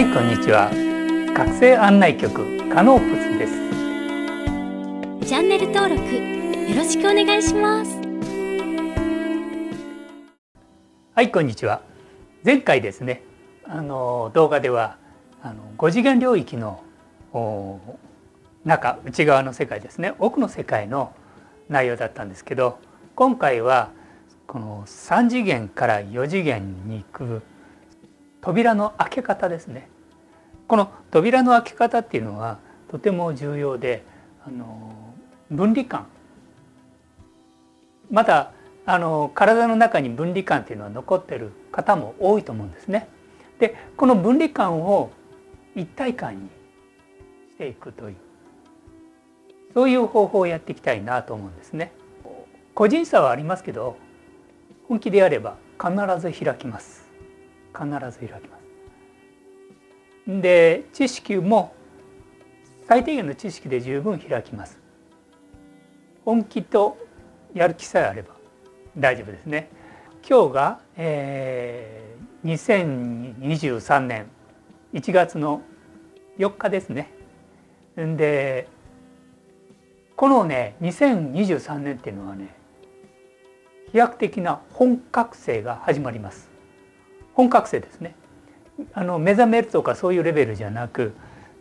はいこんにちは。学生案内局カノープスです。チャンネル登録よろしくお願いします。はいこんにちは。前回ですねあの動画ではあの5次元領域の中内側の世界ですね。奥の世界の内容だったんですけど今回はこの3次元から4次元に行く扉の開け方ですねこの扉の開け方っていうのはとても重要であの分離感まだあの体の中に分離感っていうのは残ってる方も多いと思うんですね。でこの分離感を一体感にしていくというそういう方法をやっていきたいなと思うんですね。個人差はありますけど本気でやれば必ず開きます。必ず開きます。で知識も最低限の知識で十分開きます。本気とやる気さえあれば大丈夫ですね。今日が、えー、2023年1月の4日ですね。でこのね2023年っていうのはね飛躍的な本格性が始まります。本格性ですね。あの目覚めるとかそういうレベルじゃなく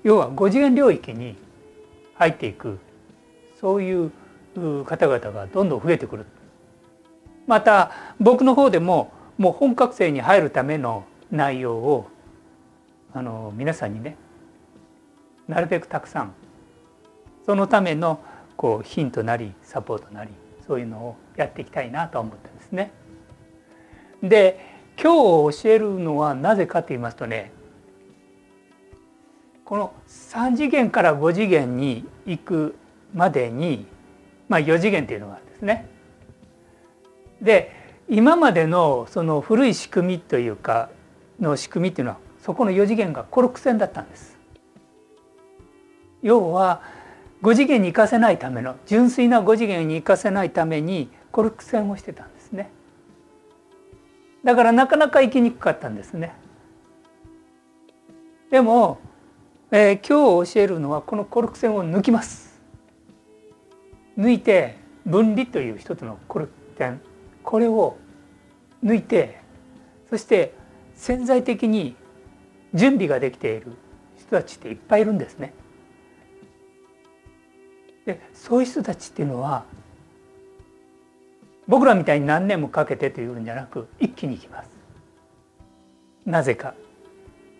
要は5次元領域に入っていくそういう方々がどんどん増えてくるまた僕の方でももう本格生に入るための内容をあの皆さんにねなるべくたくさんそのためのこうヒントなりサポートなりそういうのをやっていきたいなと思ってですね。で今日教えるのはなぜかと言いますとねこの3次元から5次元に行くまでにまあ、4次元っていうのがあるんですね。で今までのその古い仕組みというかの仕組みっていうのはそこの4次元がコルク線だったんです。要は5次元に行かせないための純粋な5次元に行かせないためにコルク線をしてたんです。だからなかなか行きにくかったんですね。でも、えー、今日教えるのはこのコルク線を抜きます。抜いて分離という一つのコル点これを抜いてそして潜在的に準備ができている人たちっていっぱいいるんですね。でそういう人たちっていうのは僕らみたいに何年もかけてというんじゃなく一気にいきます。なぜか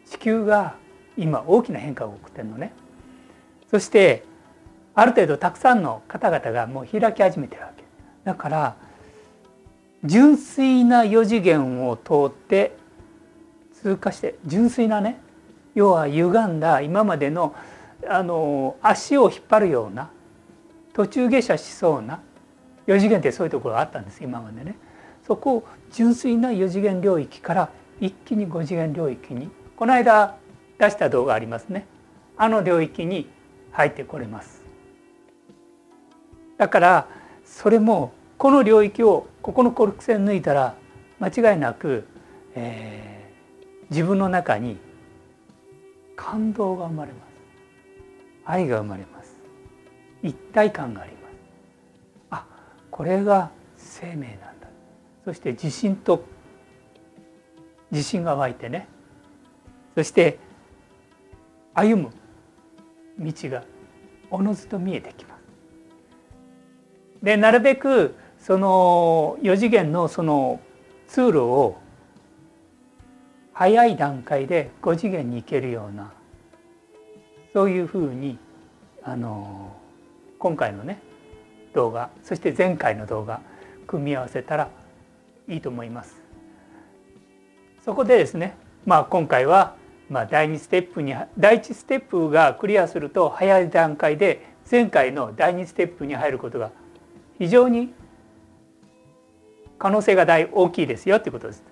地球が今大きな変化を起こってるのね。そしてある程度たくさんの方々がもう開き始めてるわけだから純粋な4次元を通って通過して純粋なね要は歪んだ今までのあの足を引っ張るような途中下車しそうな4次元ってそういうところがあったんです今までね。そこを純粋な4次元領域から一気に5次元領域にこの間出した動画ありますねあの領域に入ってこれます。だからそれもこの領域をここのコルク線抜いたら間違いなく、えー、自分の中に感動が生まれます愛が生まれます一体感がありますこれが生命なんだ。そして自信と自信が湧いてね。そして歩む道がおのずと見えてきます。でなるべくその4次元のその通路を早い段階で5次元に行けるようなそういうふうにあの今回のね動画そして前回の動画組み合わせたらいいと思います。そこでですね、まあ、今回はま第2ステップに第1ステップがクリアすると早い段階で前回の第2ステップに入ることが非常に可能性が大大きいですよということです。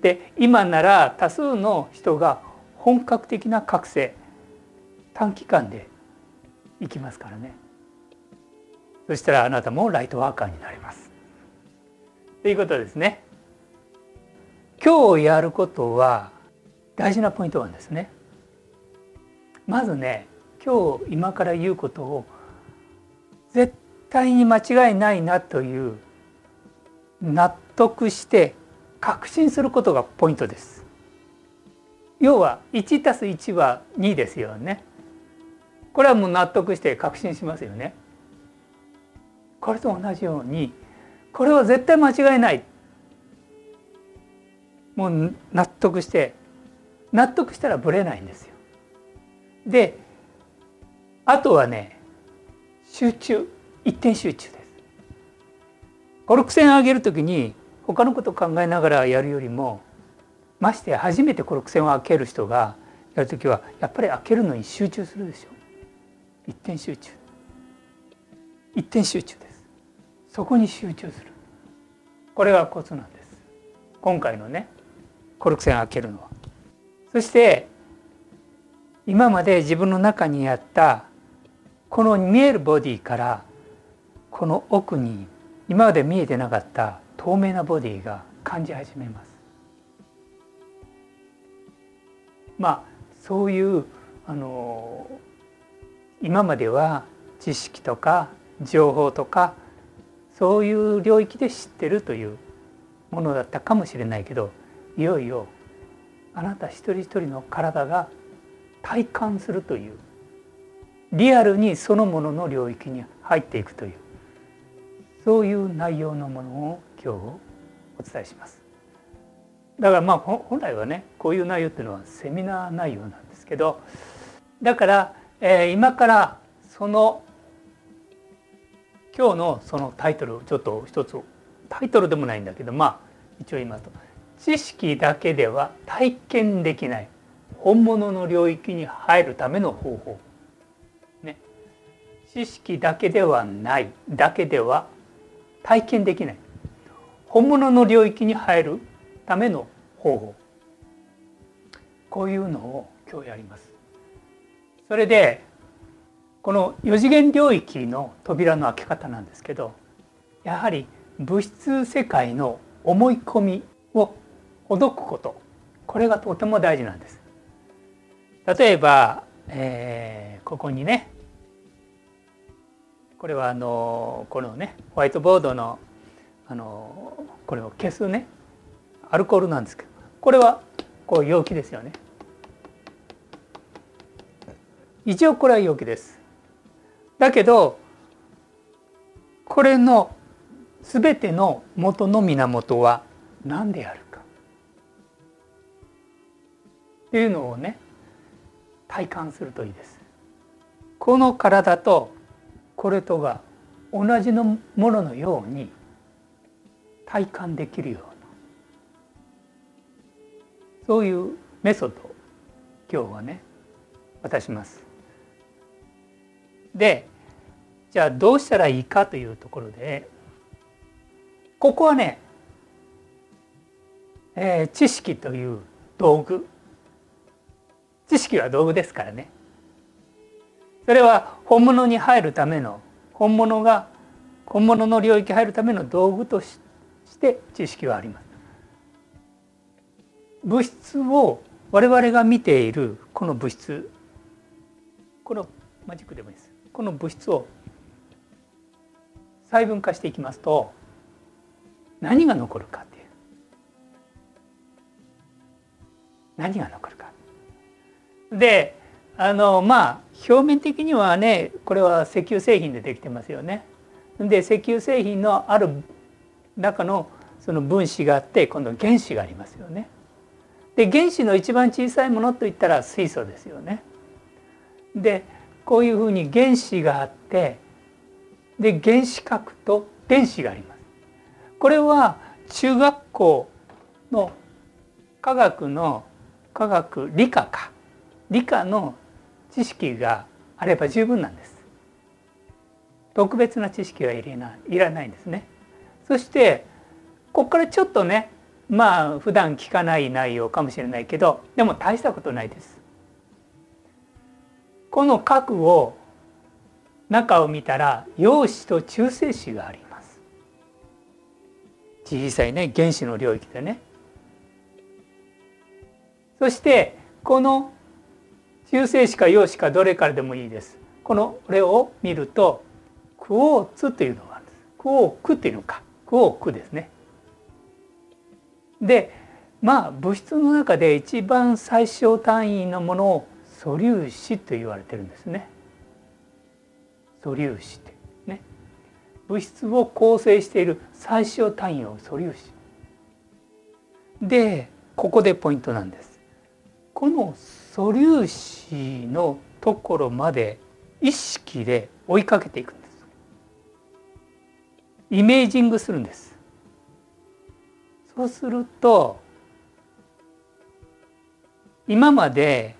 で今なら多数の人が本格的な覚醒短期間でいきますからねそしたらあなたもライトワーカーになります。ということですね。今日やることは大事なポイントなんですね。まずね今日今から言うことを絶対に間違いないなという納得して確信することがポイントです。要は1たす1は2ですよね。これはもう納得して確信しますよね。これと同じようにこれは絶対間違いないもう納得して納得したらぶれないんですよ。であとはね集中一点集中です。コルク線上げる時に他のこと考えながらやるよりもまして初めてコルク線を開ける人がやる時はやっぱり開けるのに集中するでしょ一点集中一点集中ですそこに集中する。これがコツなんです。今回のねコルク線開けるのは。そして今まで自分の中にあったこの見えるボディからこの奥に今まで見えてなかった透明なボディが感じ始めます。まあそういうあの今までは知識とか情報とかそういう領域で知ってるというものだったかもしれないけどいよいよあなた一人一人の体が体感するというリアルにそのものの領域に入っていくというそういう内容のものを今日お伝えします。だからまあ本来はねこういう内容っていうのはセミナー内容なんですけどだから、えー、今からその今日のそのタイトルちょっと一つタイトルでもないんだけどまあ一応言いますと知識だけでは体験できない本物の領域に入るための方法、ね、知識だけではないだけでは体験できない。本物の領域に入るための方法。こういうのを今日やります。それでこの4次元領域の扉の開け方なんですけどやはり物質世界の思い込みをほどくことこれがとても大事なんです。例えば、えー、ここにねこれはあのこのねホワイトボードのあのこれを消すねアルコールなんですけどこれはこう容器ですよね。一応これは容器です。だけどこれの全ての元の源は何であるかっていうのをね体感するといいです。この体とこれとが同じのもののように体感できるようなそういうメソッドを今日はね渡します。でじゃあどうしたらいいかというところでここはね、えー、知識という道具。知識は道具ですからね。それは本物に入るための本物が本物の領域入るための道具として知識はあります。物質を我々が見ているこの物質。このマジックでもいいです。この物質を細分化していきますと何が残るかっていう何が残るかであのまあ表面的にはねこれは石油製品でできてますよね。で石油製品のある中のその分子があって今度原子がありますよね。で原子の一番小さいものといったら水素ですよね。でこういうふうに原子があってで原子核と電子があります。これは中学校の科学の科学理科か理科の知識があれば十分なんです。特別な知識はいないらないんですね。そしてここからちょっとねまあ普段聞かない内容かもしれないけどでも大したことないです。この核を中を見たら陽子と中性子があります。小さいね原子の領域でね。そしてこの中性子か陽子かどれからでもいいです。このこれを見るとクオーツというのがあるんです。クオークっていうのか。クオークですね。でまあ物質の中で一番最小単位のものを素粒子と言われてるんですね。素粒子って。ね。物質を構成している最小単位を素粒子。でここでポイントなんです。この素粒子のところまで意識で追いかけていくんです。イメージングするんです。そうすると今まで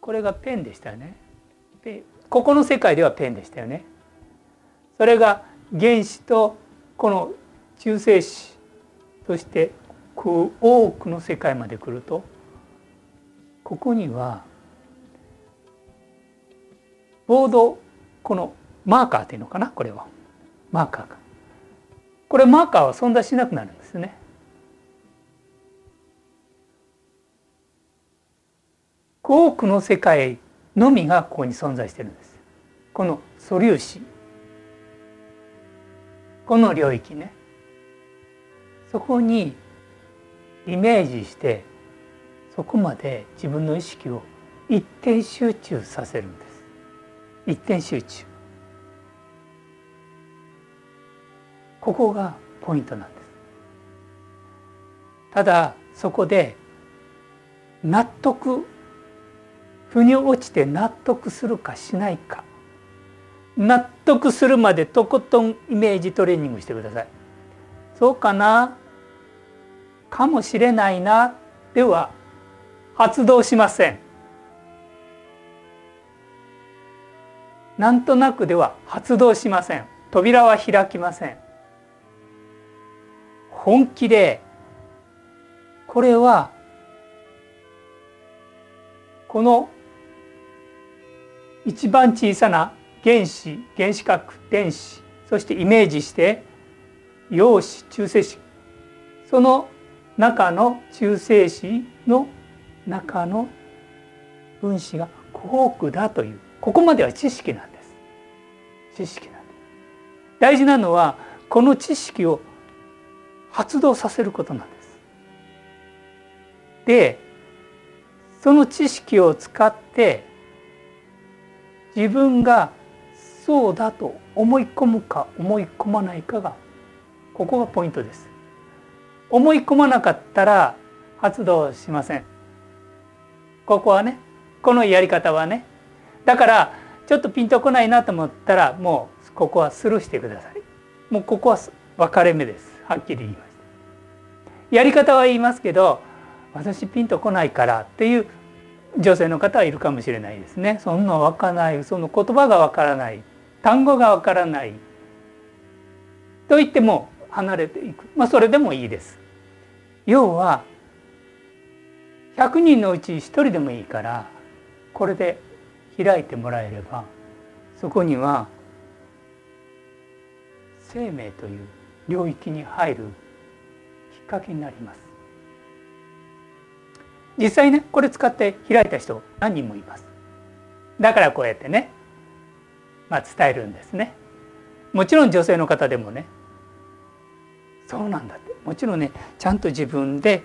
これがペンでしたよね。ここの世界ではペンでしたよね。それが原子とこの中性子そして多くの世界まで来るとここにはボードこのマーカーっていうのかな？これは。マーカーがこれマーカーは存在しなくなるんですね。多くの世界のみがここに存在してるんです。この素粒子。この領域ね。そこにイメージしてそこまで自分の意識を一点集中させるんです。一点集中。ここがポイントなんです。ただそこで納得腑に落ちて納得するかしないか。納得するまでとことんイメージトレーニングしてください。そうかな？かもしれないな。では発動しません。なんとなくでは発動しません。扉は開きません。本気でこれはこの一番小さな原子原子核電子そしてイメージして陽子中性子。その中の中性子の中の分子がコークだという。ここまでは知識なんです。知識なんです。大事なのはこの知識を発動させることなんです。でその知識を使って自分がそうだと思い込むか思い込まないかがここがポイントです。思い込まなかったら発動しません。ここはねこのやり方はね。だからちょっとピンとこないなと思ったらもうここはスルーしてください。もうここは分かれ目です。はっきり言いましたやり方は言いますけど私ピンとこないからっていう女性の方はいるかもしれないですね。そんな分からない。その言葉が分からない。単語が分からない。と言っても離れていく。まあそれでもいいです。要は100人のうち1人でもいいからこれで開いてもらえればそこには生命という領域に入るきっかけになります。実際ねこれ使って開いた人何人もいます。だからこうやってねまあ伝えるんですね。もちろん女性の方でもねそうなんだって。もちろんねちゃんと自分で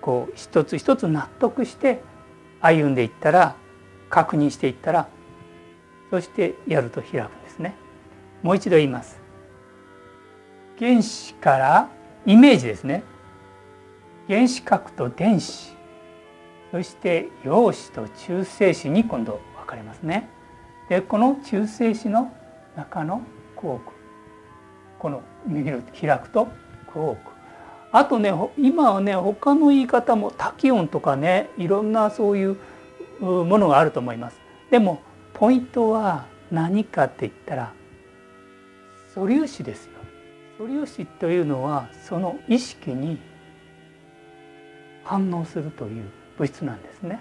こう一つ一つ納得して歩んでいったら確認していったらそしてやると開くんですね。もう一度言います。原子からイメージですね。原子核と電子。そして陽子と中性子に今度分かれますね。でこの中性子の中のクこの見る開くとクあとね今はね他の言い方もタキオンとかねいろんなそういうものがあると思います。でもポイントは何かって言ったら素粒子ですよ。素粒子というのはその意識に反応するという。物質なんですね。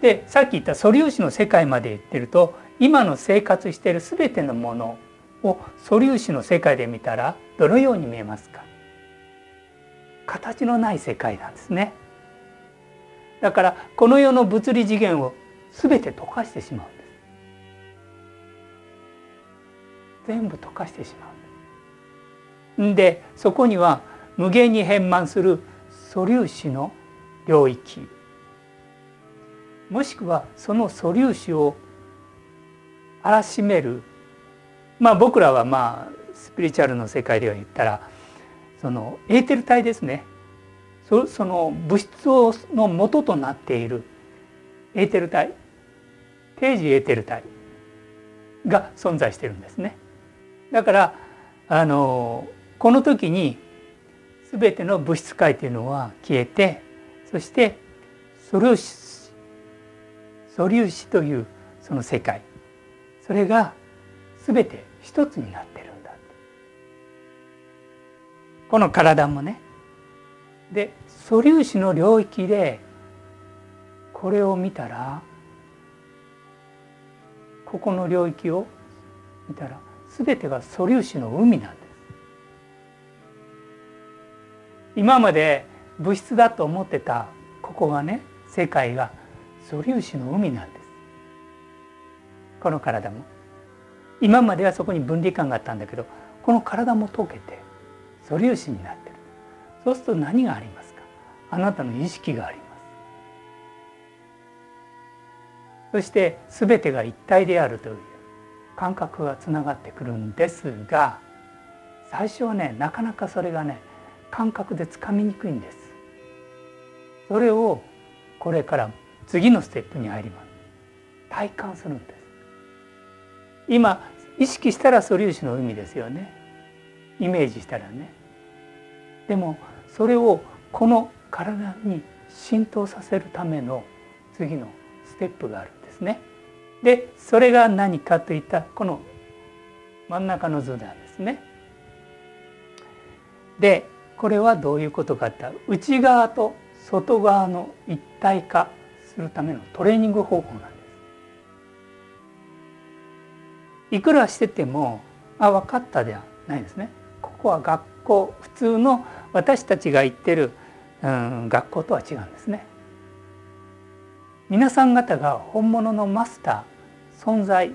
でさっき言った素粒子の世界まで言ってると今の生活してる全てのものを素粒子の世界で見たらどのように見えますか？形のない世界なんですね。だからこの世の物理次元を全て溶かしてしまうんです全部溶かしてしまうんでそこには無限に変満する素粒子の領域もしくはその素粒子を荒らしめる。まあ僕らはまあスピリチュアルの世界では言ったらそのエーテル体ですね。その物質をの元となっている。エーテル体。定時エーテル体が存在してるんですね。だからあのこの時に全ての物質界というのは消えてそして素粒子素粒子というその世界。それが全て一つになってるんだ。この体もね。で素粒子の領域でこれを見たらここの領域を見たら全てが素粒子の海なんです。今まで物質だと思ってたここがね世界が素粒子の海なんです。この体も。今まではそこに分離感があったんだけどこの体も溶けて素粒子になってる。そうすると何がありますか？あなたの意識があります。そして全てが一体であるという感覚がつながってくるんですが最初はねなかなかそれがね感覚でつかみにくいんです。それをこれから次のステップに入ります。体感するんです。今意識したら素粒子の海ですよね。イメージしたらね。でもそれをこの体に浸透させるための次のステップがあるんですね。でそれが何かといったこの真ん中の図なんですね。でこれはどういうことかって内側と外側の一体化するためのトレーニング方法なんです。いくらしててもあ分かったではないですね。ここは学校普通の私たちが行ってる、うん、学校とは違うんですね。皆さん方が本物のマスター存在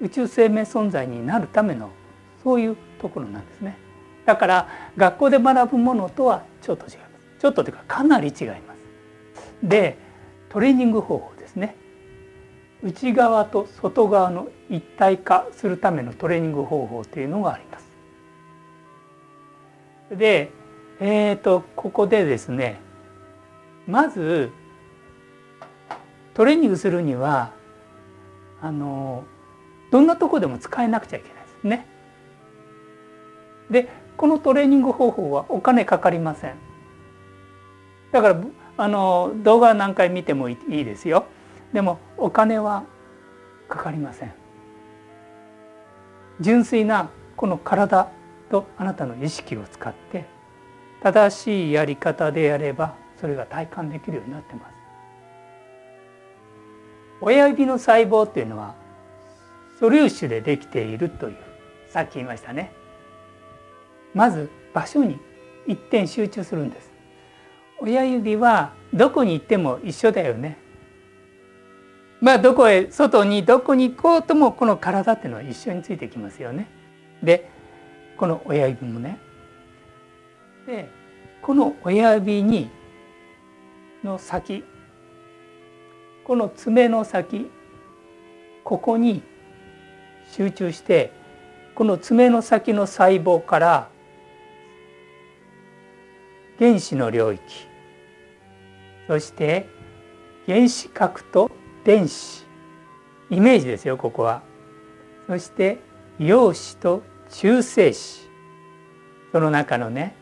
宇宙生命存在になるためのそういうところなんですね。だから学校で学ぶものとはちょっと違いますちょっとというかかなり違いますでトレーニング方法ですね内側と外側の一体化するためのトレーニング方法というのがありますでえーとここでですねまずトレーニングするにはあのどんなとこでも使えなくちゃいけないですね。でこのトレーニング方法はお金かかりません。だからあの動画何回見てもいいですよ。でもお金はかかりません。純粋なこの体とあなたの意識を使って正しいやり方でやればそれが体感できるようになってます。親指の細胞っていうのは素粒子でできているというさっき言いましたね。まず場所に一点集中するんです。親指はどこに行っても一緒だよね。まあどこへ外にどこに行こうともこの体っていうのは一緒についてきますよね。でこの親指もね。でこの親指にの先この爪の先ここに集中してこの爪の先の細胞から原子の領域そして原子核と電子イメージですよここはそして陽子と中性子その中のね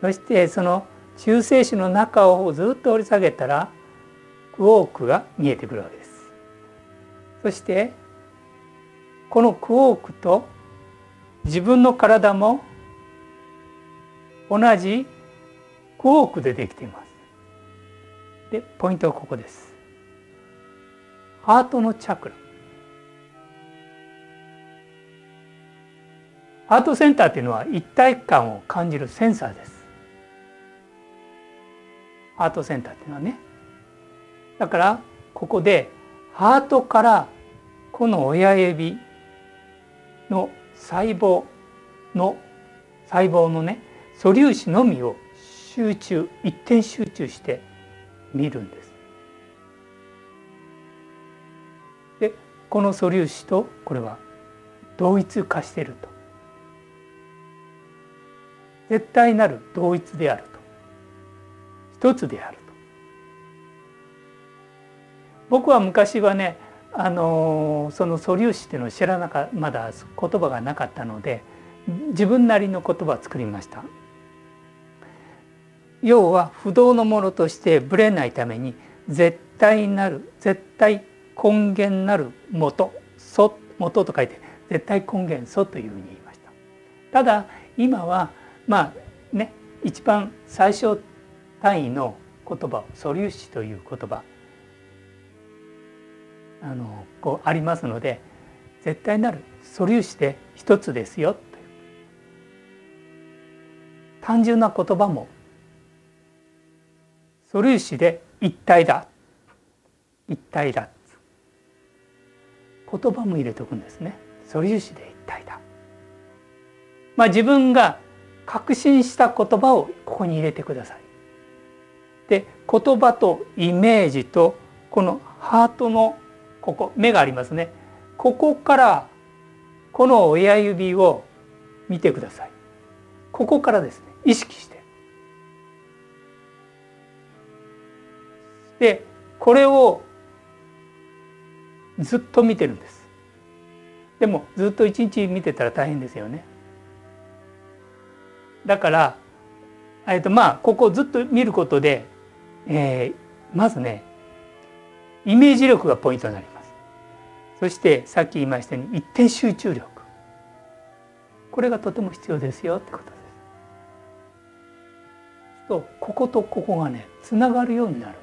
そしてその中性子の中をずっと掘り下げたらクォークが見えてくるわけです。そしてこのクォークと自分の体も同じクォークでできています。でポイントはここです。ハートのチャクラ。ハートセンターというのは一体感を感じるセンサーです。ハートセンターっていうのはねだからここでハートからこの親指の細胞の細胞のね素粒子のみを集中一点集中して見るんです。でこの素粒子とこれは同一化してると。絶対なる同一であると。一つであると。僕は昔はねあのその素粒子っていうのを知らなかまだ言葉がなかったので自分なりの言葉を作りました。要は不動のものとしてぶれないために絶対なる絶対根源なる元素元と書いて絶対根源素というふうに言いました。ただ今はまあね一番最小単位の言葉素粒子という言葉あのこうありますので絶対なる素粒子で一つですよという。単純な言葉も素粒子で一体だ。一体だ。言葉も入れておくんですね。素粒子で一体だ。まあ自分が確信した言葉をここに入れてください。で言葉とイメージとこのハートのここ目がありますね。ここからこの親指を見てください。ここからですね。意識して。でこれをずっと見てるんです。でもずっと一日見てたら大変ですよね。だからえっとまあここをずっと見ることで、えー、まずねイメージ力がポイントになります。そしてさっき言いましたように一点集中力。これがとても必要ですよってことです。とこことここがねつながるようになる。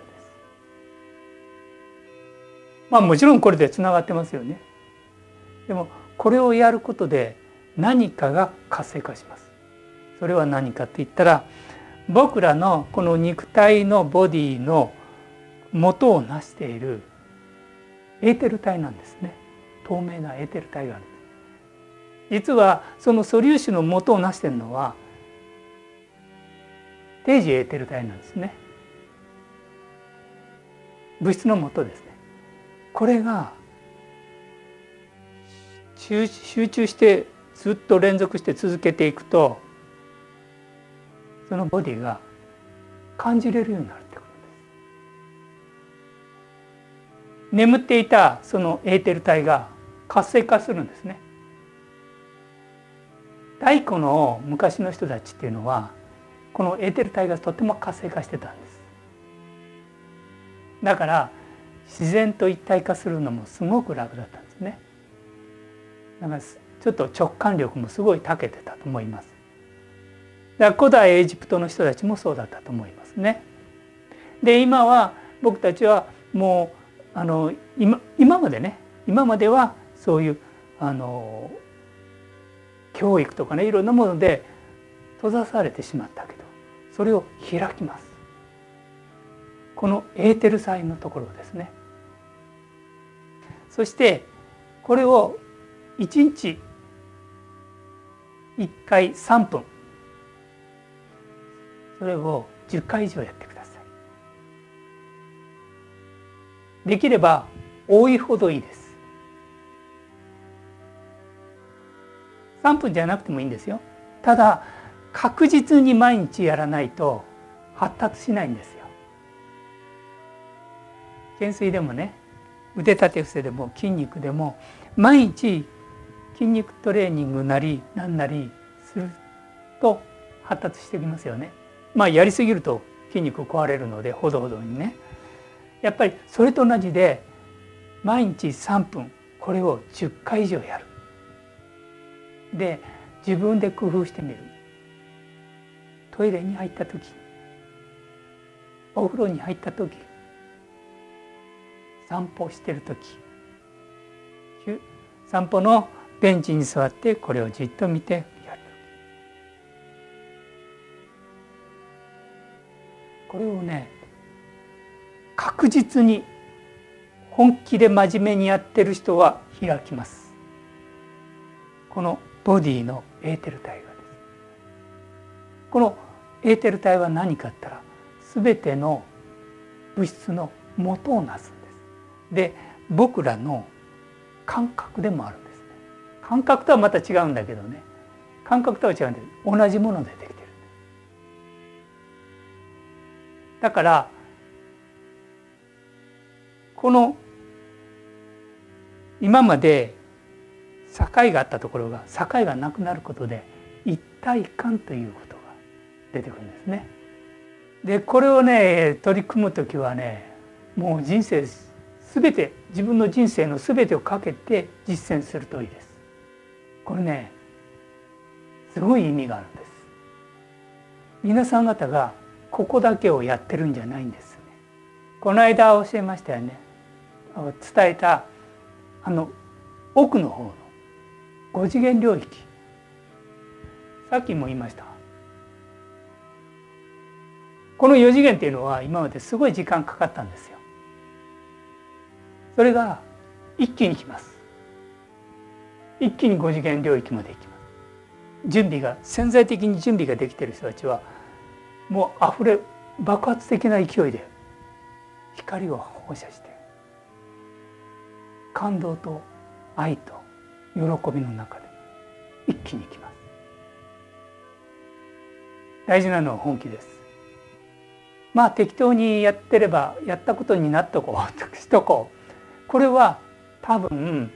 まあもちろんこれでつながってますよね。でもこれをやることで何かが活性化します。それは何かって言ったら僕らのこの肉体のボディの元を成しているエーテル体なんですね。透明なエーテル体がある。実はその素粒子の元を成しているのは定時エーテル体なんですね。物質の元ですね。これが集中してずっと連続して続けていくとそのボディが感じれるようになるってことです。眠っていたそのエーテル体が活性化するんですね。太古の昔の人たちっていうのはこのエーテル体がとても活性化してたんです。だから自然と一体化するのもすごく楽だったんですね。だからちょっと直感力もすごい長けてたと思います。だから古代エジプトの人たちもそうだったと思いますね。で今は僕たちはもうあの今今までね今まではそういうあの教育とかねいろんなもので閉ざされてしまったけどそれを開きます。このエーテルサインのところですね。そしてこれを1日1回3分。それを10回以上やってください。できれば多いほどいいです。3分じゃなくてもいいんですよ。ただ確実に毎日やらないと発達しないんですよ。懸垂でもね腕立て伏せでも筋肉でも毎日筋肉トレーニングなり何なりすると発達してきますよね。まあやりすぎると筋肉壊れるのでほどほどにね。やっぱりそれと同じで毎日3分これを10回以上やる。で自分で工夫してみる。トイレに入った時お風呂に入った時散歩してる時。散歩のベンチに座ってこれをじっと見てやる。これをね確実に本気で真面目にやってる人は開きます。このボディのエーテル体がです。このエーテル体は何かって言ったら全ての物質の元をなす。で僕らの感覚でもあるんですね。感覚とはまた違うんだけどね。感覚とは違うんで同じものでできてる。だからこの今まで境があったところが境がなくなることで一体感ということが出てくるんですね。でこれをね取り組む時はねもう人生全て自分の人生の全てをかけて実践するといいです。これねすごい意味があるんです。皆さん方がここだけをやってるんじゃないんですね。この間教えましたよね。伝えたあの奥の方の5次元領域さっきも言いましたこの4次元っていうのは今まですごい時間かかったんですよそれが一気に来ます。一気に5次元領域まで行きます。準備が潜在的に準備ができている人たちはもう溢れ爆発的な勢いで光を放射して感動と愛と喜びの中で一気にきます。大事なのは本気です。まあ適当にやってればやったことになっとこうしとこう。これは多分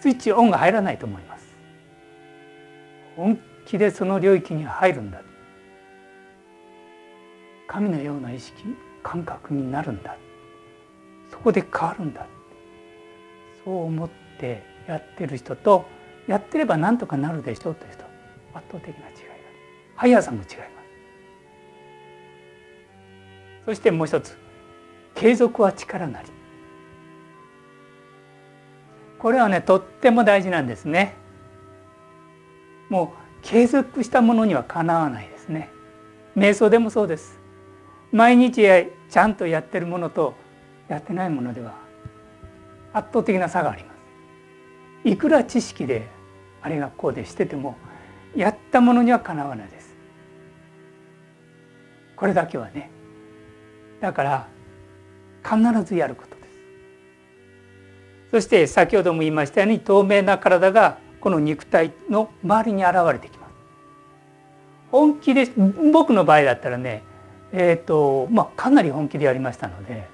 スイッチオンが入らないと思います。本気でその領域に入るんだ。神のような意識感覚になるんだ。そこで変わるんだ。そう思ってやってる人とやってれば何とかなるでしょうという人圧倒的な違いが速さも違いますそしてもう一つ継続は力なり。これはねとっても大事なんですね。もう継続したものにはかなわないですね。瞑想でもそうです。毎日ちゃんとやってるものとやってないものでは圧倒的な差があります。いくら知識であれがこうでしててもやったものにはかなわないです。これだけはね。だから必ずやること。そして先ほども言いましたように透明な体がこの肉体の周りに現れてきます。本気で僕の場合だったらねえっ、ー、とまあかなり本気でやりましたので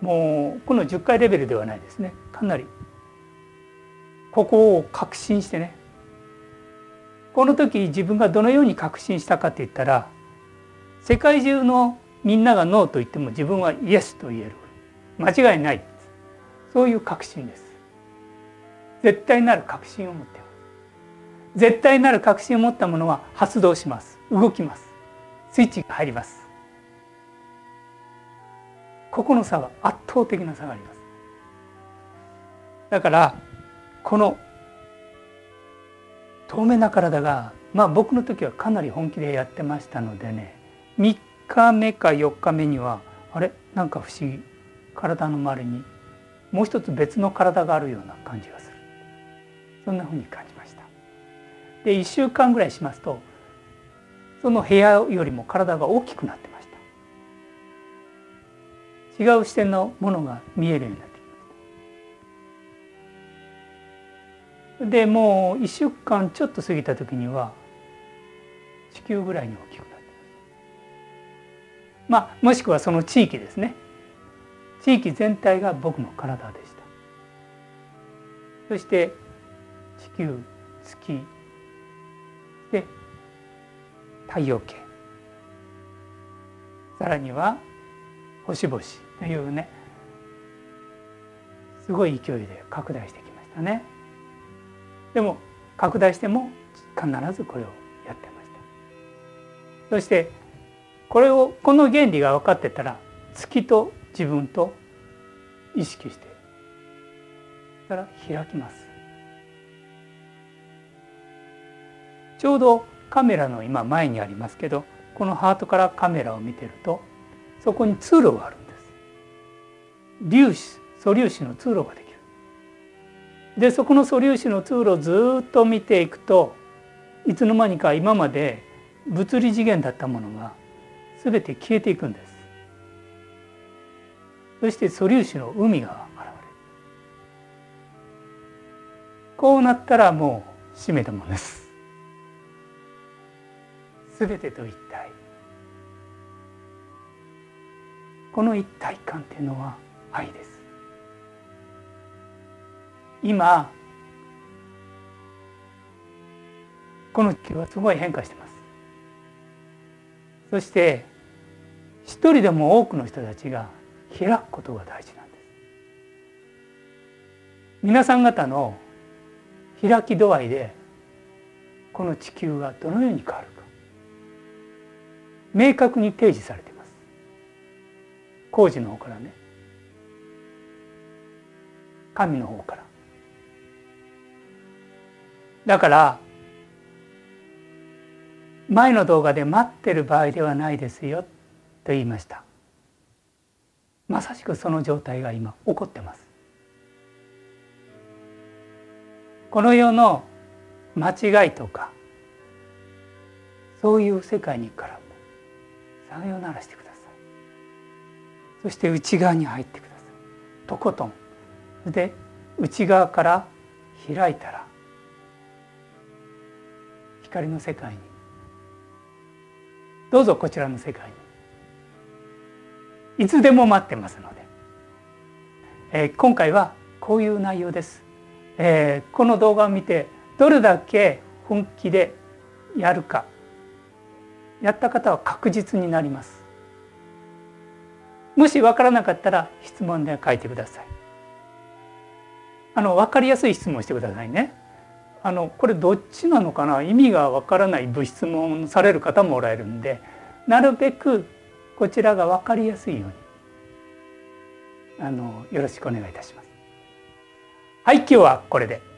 もうこの10回レベルではないですね。かなり。ここを確信してね。この時自分がどのように確信したかって言ったら世界中のみんながノーと言っても自分はイエスと言える。間違いない。そういう確信です。絶対なる確信を持っています。絶対なる確信を持ったものは発動します。動きます。スイッチが入ります。ここの差は圧倒的な差があります。だからこの透明な体がまあ僕の時はかなり本気でやってましたのでね3日目か4日目にはあれ？なんか不思議。体の周りにもう一つ別の体があるような感じがする。そんなふうに感じました。で1週間ぐらいしますとその部屋よりも体が大きくなってました。違う視点のものが見えるようになってきました。でもう1週間ちょっと過ぎた時には地球ぐらいに大きくなってまあもしくはその地域ですね。地域全体が僕の体でした。そして地球月で太陽系。さらには星々というねすごい勢いで拡大してきましたね。でも拡大しても必ずこれをやってました。そしてこれをこの原理が分かってたら月と自分と意識してたら開きます。ちょうどカメラの今前にありますけどこのハートからカメラを見てるとそこに通路があるんです。粒子素粒子の通路ができる。でそこの素粒子の通路をずっと見ていくといつの間にか今まで物理次元だったものが全て消えていくんです。そして素粒子の海が現れる。こうなったらもう閉めたものです。全てと一体。この一体感っていうのは愛です。今この地球はすごい変化してます。そして一人でも多くの人たちが開くことが大事なんです。皆さん方の開き度合いでこの地球がどのように変わるか。明確に提示されています。工事の方からね。神の方から。だから前の動画で待ってる場合ではないですよと言いました。まさしくその状態が今起こってます。この世の間違いとかそういう世界に絡む。さよならしてください。そして内側に入ってください。とことん。で内側から開いたら光の世界に。どうぞこちらの世界に。いつでも待ってますので、えー、今回はこういう内容です、えー、この動画を見てどれだけ本気でやるか。やった方は確実になります。もし分からなかったら質問で書いてください。あの分かりやすい質問してくださいね。あのこれどっちなのかな？意味がわからない物質問される方もおられるんでなるべくこちらが分かりやすいようにあのよろしくお願いいたします。はい今日はこれで。